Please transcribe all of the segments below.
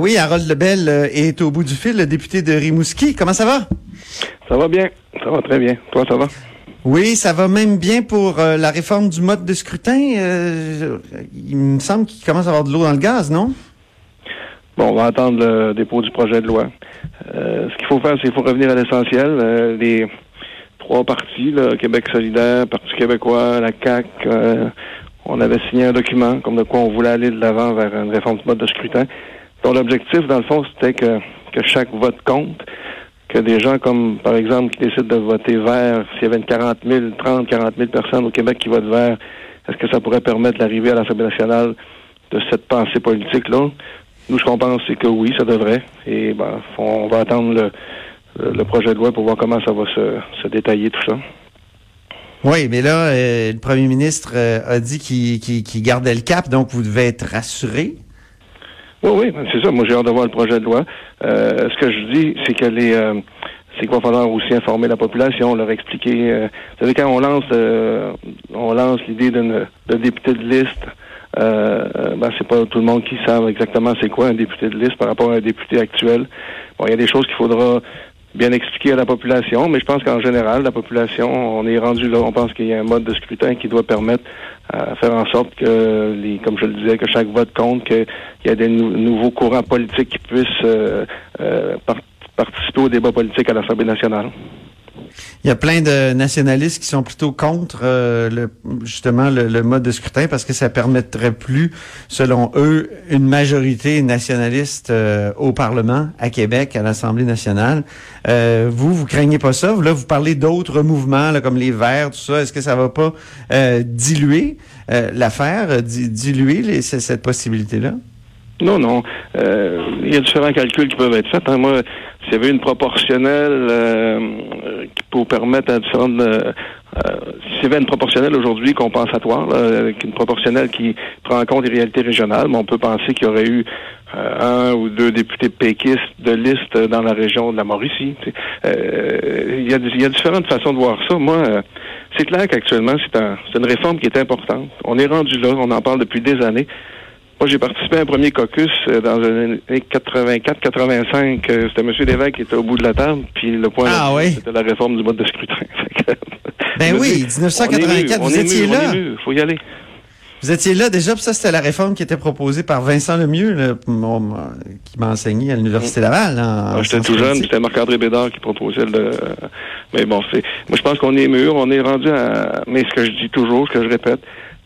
Oui, Harold Lebel euh, est au bout du fil, le député de Rimouski. Comment ça va? Ça va bien. Ça va très bien. Toi, ça va? Oui, ça va même bien pour euh, la réforme du mode de scrutin. Euh, il me semble qu'il commence à avoir de l'eau dans le gaz, non? Bon, on va attendre le dépôt du projet de loi. Euh, ce qu'il faut faire, c'est qu'il faut revenir à l'essentiel. Les trois partis, là, Québec solidaire, Parti québécois, la CAQ, on avait signé un document comme de quoi on voulait aller de l'avant vers une réforme du mode de scrutin. Dont l'objectif, dans le fond, c'était que, que chaque vote compte, que des gens comme, par exemple, qui décident de voter vert, s'il y avait une 40 000, 30, 40 000 personnes au Québec qui votent vert, est-ce que ça pourrait permettre l'arrivée à l'Assemblée nationale de cette pensée politique-là? Nous, ce qu'on pense, c'est que oui, ça devrait. Et ben, on va attendre le, le, projet de loi pour voir comment ça va se, se détailler tout ça. Oui, mais là, euh, le premier ministre euh, a dit qu'il gardait le cap, donc vous devez être rassuré. Oui, oui, ben, c'est ça. Moi, j'ai hâte de voir le projet de loi. Euh, ce que je dis, c'est que les c'est qu'il va falloir aussi informer la population, leur expliquer. vous savez, quand on lance on lance l'idée de député de liste, euh, ben, c'est pas tout le monde qui sait exactement c'est quoi un député de liste par rapport à un député actuel. Bon, il y a des choses qu'il faudra bien expliquer à la population, mais je pense qu'en général, la population, on est rendu là. On pense qu'il y a un mode de scrutin qui doit permettre à faire en sorte que, les, comme je le disais, que chaque vote compte, qu'il y a des nouveaux courants politiques qui puissent euh, euh, participer au débat politique à l'Assemblée nationale. Il y a plein de nationalistes qui sont plutôt contre euh, le, justement le, mode de scrutin parce que ça permettrait plus, selon eux, une majorité nationaliste euh, au Parlement, à Québec, à l'Assemblée nationale. Euh, vous, vous craignez pas ça? Là, vous parlez d'autres mouvements là, comme les Verts, tout ça. Est-ce que ça va pas diluer l'affaire, diluer cette possibilité-là? Non, non. Euh, il y a différents calculs qui peuvent être faits. Hein. Moi, s'il y avait une proportionnelle euh, qui permettre à différentes... Euh, s'il y avait une proportionnelle aujourd'hui compensatoire, une proportionnelle qui prend en compte les réalités régionales, mais on peut penser qu'il y aurait eu un ou deux députés péquistes de liste dans la région de la Mauricie. il, y a, y a différentes façons de voir ça. Moi, c'est clair qu'actuellement, c'est un, une réforme qui est importante. On est rendu là, on en parle depuis des années. Moi, j'ai participé à un premier caucus euh, dans les années 84-85. C'était M. Lévesque qui était au bout de la table, puis le point ah, oui. c'était la réforme du mode de scrutin. ben oui, 1984, vous étiez là. Il faut y aller. Vous étiez là déjà, puis ça, c'était la réforme qui était proposée par Vincent Lemieux, qui m'a enseigné à l'Université Laval. Ah, j'étais tout jeune, c'était Marc-André Bédard qui proposait le... Mais bon, c'est... Moi, je pense qu'on est mûr, on est rendu à... Mais ce que je dis toujours, ce que je répète,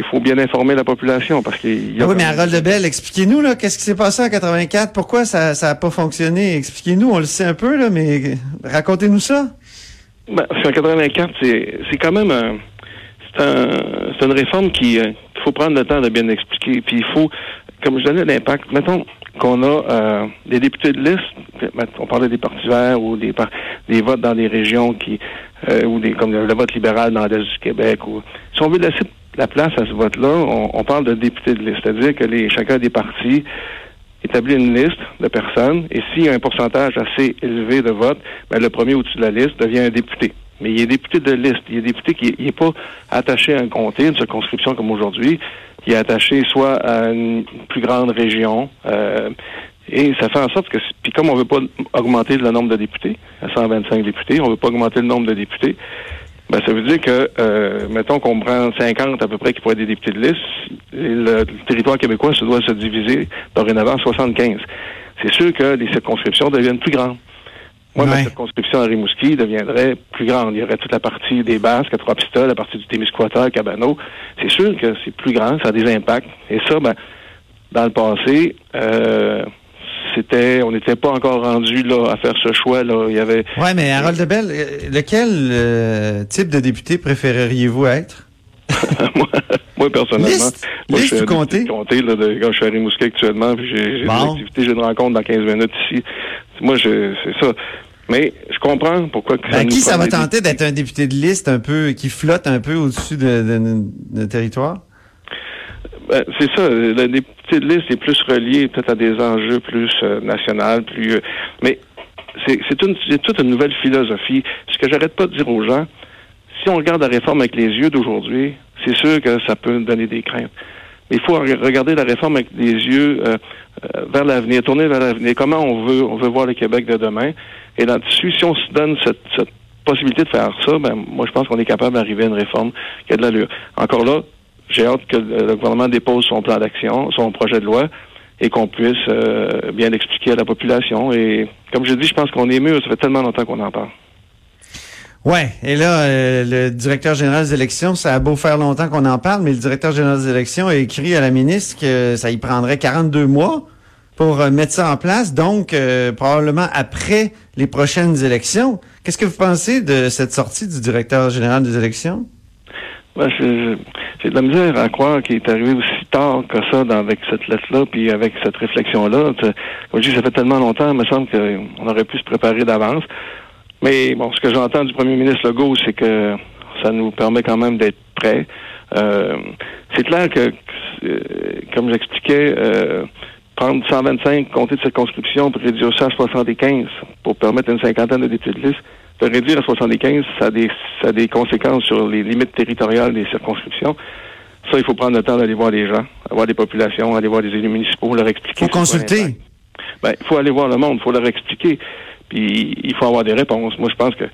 il faut bien informer la population parce qu'il y a. Ah oui, mais Harold Lebel, expliquez-nous là, qu'est-ce qui s'est passé en 84 Pourquoi ça ça a pas fonctionné? Expliquez-nous, on le sait un peu là, mais racontez-nous ça. Ben, en 84, c'est c'est quand même un c'est un, c'est une réforme qui euh, faut prendre le temps de bien expliquer. Puis il faut, comme je donnais l'impact, mettons qu'on a euh, des députés de liste, on parlait des partis verts ou des, des votes dans des régions qui euh, ou des comme le vote libéral dans l'Est du Québec. Ou, si on veut laisser la place à ce vote-là, on, parle de députés de liste, c'est-à-dire que les, chacun des partis établit une liste de personnes et s'il y a un pourcentage assez élevé de votes, ben, le premier au-dessus de la liste devient un député. Mais il est député de liste. Il est député qui n'est pas attaché à un comté, une circonscription comme aujourd'hui. Il est attaché soit à une plus grande région. Euh, et ça fait en sorte que, puis comme on veut pas augmenter le nombre de députés, à 125 députés, on veut pas augmenter le nombre de députés, ben, ça veut dire que, euh, mettons qu'on prend 50 à peu près qui pourraient être des députés de liste, le, territoire québécois se doit se diviser dorénavant en 75. C'est sûr que les circonscriptions deviennent plus grandes. Moi, ma circonscription à Rimouski deviendrait plus grande. Il y aurait toute la partie des Basques, à Trois-Pistoles, la partie du Témiscouata, Cabano. C'est sûr que c'est plus grand, ça a des impacts. Et ça, ben, dans le passé, euh, c'était, on n'était pas encore rendu là à faire ce choix là. Il y avait. Ouais, mais Harold Debel, euh, lequel euh, type de député préféreriez-vous être? Moi, moi, personnellement, Liste? moi, Liste je comté là, de, quand je suis à Rimouski actuellement, puis j'ai Bon. des activités, j'ai une rencontre dans 15 minutes ici. Moi, je, c'est ça. Mais je comprends pourquoi que Ben, nous qui ça va tenter d'être un député de liste un peu, qui flotte un peu au-dessus de, de, de- de territoire? Ben, c'est ça. Le député de liste est plus relié peut-être à des enjeux plus euh, nationaux, plus. euh, mais c'est c'est une, c'est toute une nouvelle philosophie. Ce que j'arrête pas de dire aux gens, si on regarde la réforme avec les yeux d'aujourd'hui, c'est sûr que ça peut donner des craintes. Il faut re- regarder la réforme avec des yeux euh, euh, vers l'avenir, tourner vers l'avenir. Comment on veut, on veut voir le Québec de demain. Et là-dessus, si on se donne cette, cette possibilité de faire ça, ben moi je pense qu'on est capable d'arriver à une réforme qui a de l'allure. Encore là, j'ai hâte que le gouvernement dépose son plan d'action, son projet de loi, et qu'on puisse euh, bien l'expliquer à la population. Et comme je dis, je pense qu'on est mûr. Ça fait tellement longtemps qu'on en parle. Ouais, et là, euh, le directeur général des élections, ça a beau faire longtemps qu'on en parle, mais le directeur général des élections a écrit à la ministre que ça y prendrait 42 mois pour euh, mettre ça en place, donc euh, probablement après les prochaines élections. Qu'est-ce que vous pensez de cette sortie du directeur général des élections? Je- j'ai de la misère à croire qu'il est arrivé aussi tard que ça avec cette lettre-là, puis avec cette réflexion-là. Comme je dis, ça fait tellement longtemps, il me semble qu'on aurait pu se préparer d'avance. Mais bon, ce que j'entends du premier ministre Legault, c'est que ça nous permet quand même d'être prêts. Euh, c'est clair que, euh, comme j'expliquais, euh, prendre 125 comtés de circonscription pour réduire ça à 75 pour permettre une cinquantaine de députés de liste, de réduire à 75, ça a des, ça a des conséquences sur les limites territoriales des circonscriptions. Ça, il faut prendre le temps d'aller voir les gens, voir les populations, aller voir les élus municipaux, leur expliquer. Faut c'est quoi consulter. Ben, il faut aller voir le monde, il faut leur expliquer. Puis il faut avoir des réponses. Moi, je pense que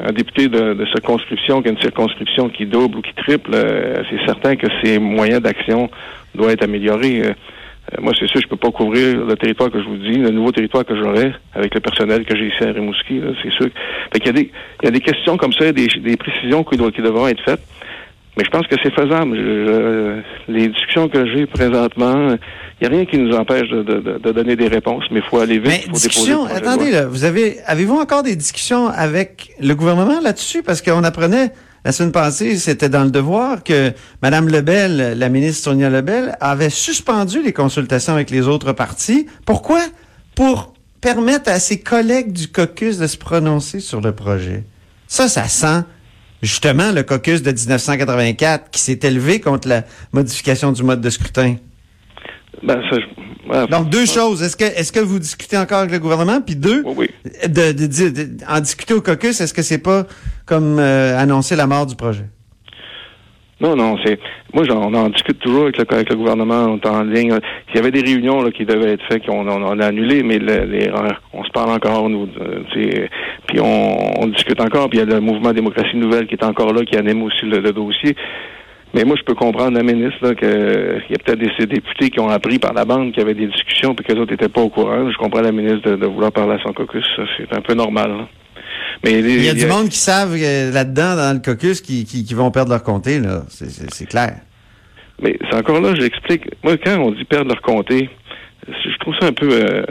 un député de, de circonscription qui a une circonscription qui double ou qui triple, euh, c'est certain que ses moyens d'action doivent être améliorés. Euh, euh, moi, c'est sûr, je peux pas couvrir le territoire que je vous dis, le nouveau territoire que j'aurai avec le personnel que j'ai ici à Rimouski. C'est sûr. Fait qu'il y a des, il y a des questions comme ça, des, des précisions qui, doivent- qui devront être faites. Mais je pense que c'est faisable. Je- je- les discussions que j'ai présentement, il n'y a rien qui nous empêche de, de- donner des réponses, mais il faut aller vite. Mais faut discussion, attendez là, vous avez avez-vous encore des discussions avec le gouvernement là-dessus? Parce qu'on apprenait la semaine passée, c'était dans le devoir que Madame Lebel, la ministre Sonia Lebel, avait suspendu les consultations avec les autres partis. Pourquoi? Pour permettre à ses collègues du caucus de se prononcer sur le projet. Ça, ça sent justement le caucus de 1984 qui s'est élevé contre la modification du mode de scrutin. Ben, ça, je- ouais, Donc, deux choses. Est-ce que, est-ce que vous discutez encore avec le gouvernement? Puis deux, Oui, oui. de, de, de- de- en discuter au caucus, est-ce que c'est pas comme euh, annoncer la mort du projet? Non, non, c'est. Moi, j'en- on en discute toujours avec le, avec le gouvernement, on est en ligne. Il y avait des réunions là, qui devaient être faites, qu'on on, on a annulées, mais on se parle encore, nous. euh, puis on, on discute encore, puis il y a le mouvement Démocratie Nouvelle qui est encore là, qui anime aussi le, dossier. Mais moi, je peux comprendre la ministre là, que il y a peut-être des députés qui ont appris par la bande qu'il y avait des discussions, puis que les autres n'étaient pas au courant. Je comprends la ministre de, de vouloir parler à son caucus. C'est un peu normal. là. Mais Il y a du monde qui savent euh, là-dedans, dans le caucus, qui, qui, qui vont perdre leur comté, là. C'est, clair. Mais c'est encore là, j'explique. Moi, quand on dit perdre leur comté, je trouve ça un peu euh,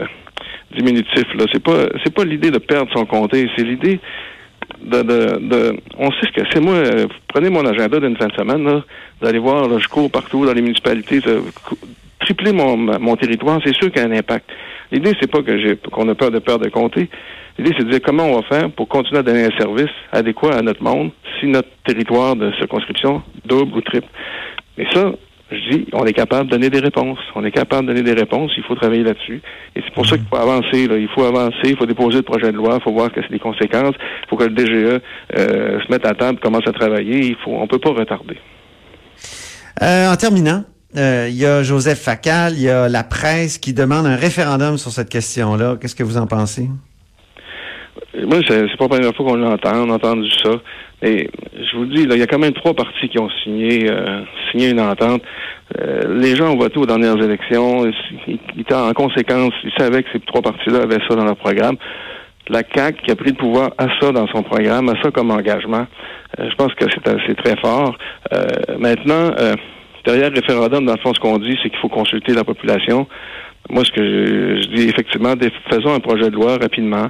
diminutif. Là, c'est pas, c'est pas l'idée de perdre son comté, c'est l'idée de, de, de, on sait ce que c'est. Moi, euh, prenez mon agenda d'une fin de semaine, là, d'aller voir, là, je cours partout dans les municipalités, tripler mon, mon territoire, c'est sûr qu'il y a un impact. L'idée, c'est pas que j'ai, qu'on a peur de perdre de comté. L'idée, c'est de dire comment on va faire pour continuer à donner un service adéquat à notre monde si notre territoire de circonscription double ou triple. Mais ça, je dis, on est capable de donner des réponses. On est capable de donner des réponses. Il faut travailler là-dessus. Et c'est pour ça qu'il faut avancer. Là. Il faut avancer. Il faut déposer le projet de loi. Il faut voir que c'est des conséquences. Il faut que le DGE euh, se mette à table, commence à travailler. Il faut, on peut pas retarder. Euh, en terminant, euh, il y a Joseph Facal, il y a la presse qui demande un référendum sur cette question-là. Qu'est-ce que vous en pensez? Moi, c'est pas la première fois qu'on l'entend, on a entendu ça. Mais je vous dis, là, il y a quand même trois partis qui ont signé, euh, signé une entente. Euh, les gens ont voté aux dernières élections. Ils, en conséquence, ils savaient que ces trois partis-là avaient ça dans leur programme. La CAQ qui a pris le pouvoir a ça dans son programme, a ça comme engagement. Euh, je pense que c'est très fort. Euh, maintenant, derrière le référendum, dans le fond, ce qu'on dit, c'est qu'il faut consulter la population. Moi, ce que je, je dis, effectivement, faisons un projet de loi rapidement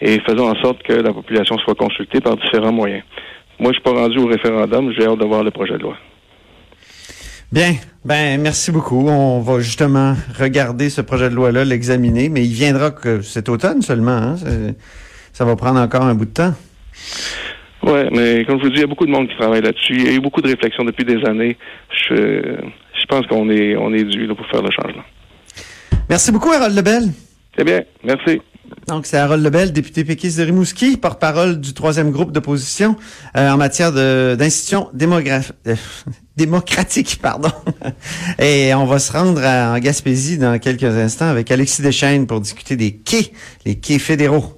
et faisons en sorte que la population soit consultée par différents moyens. Moi, je suis pas rendu au référendum, j'ai hâte de voir le projet de loi. Bien, ben merci beaucoup. On va justement regarder ce projet de loi-là, l'examiner, mais il viendra que cet automne seulement. Hein? Ça va prendre encore un bout de temps. Oui, mais comme je vous dis, il y a beaucoup de monde qui travaille là-dessus. Il y a eu beaucoup de réflexions depuis des années. Je, je pense qu'on est, on est dû là, pour faire le changement. Merci beaucoup, Harold Lebel. C'est bien, merci. Donc, c'est Harold Lebel, député péquiste de Rimouski, porte-parole du troisième groupe d'opposition euh, en matière d'institutions euh, démocratiques. Pardon. Et on va se rendre en Gaspésie dans quelques instants avec Alexis Deschaines pour discuter des quais, les quais fédéraux.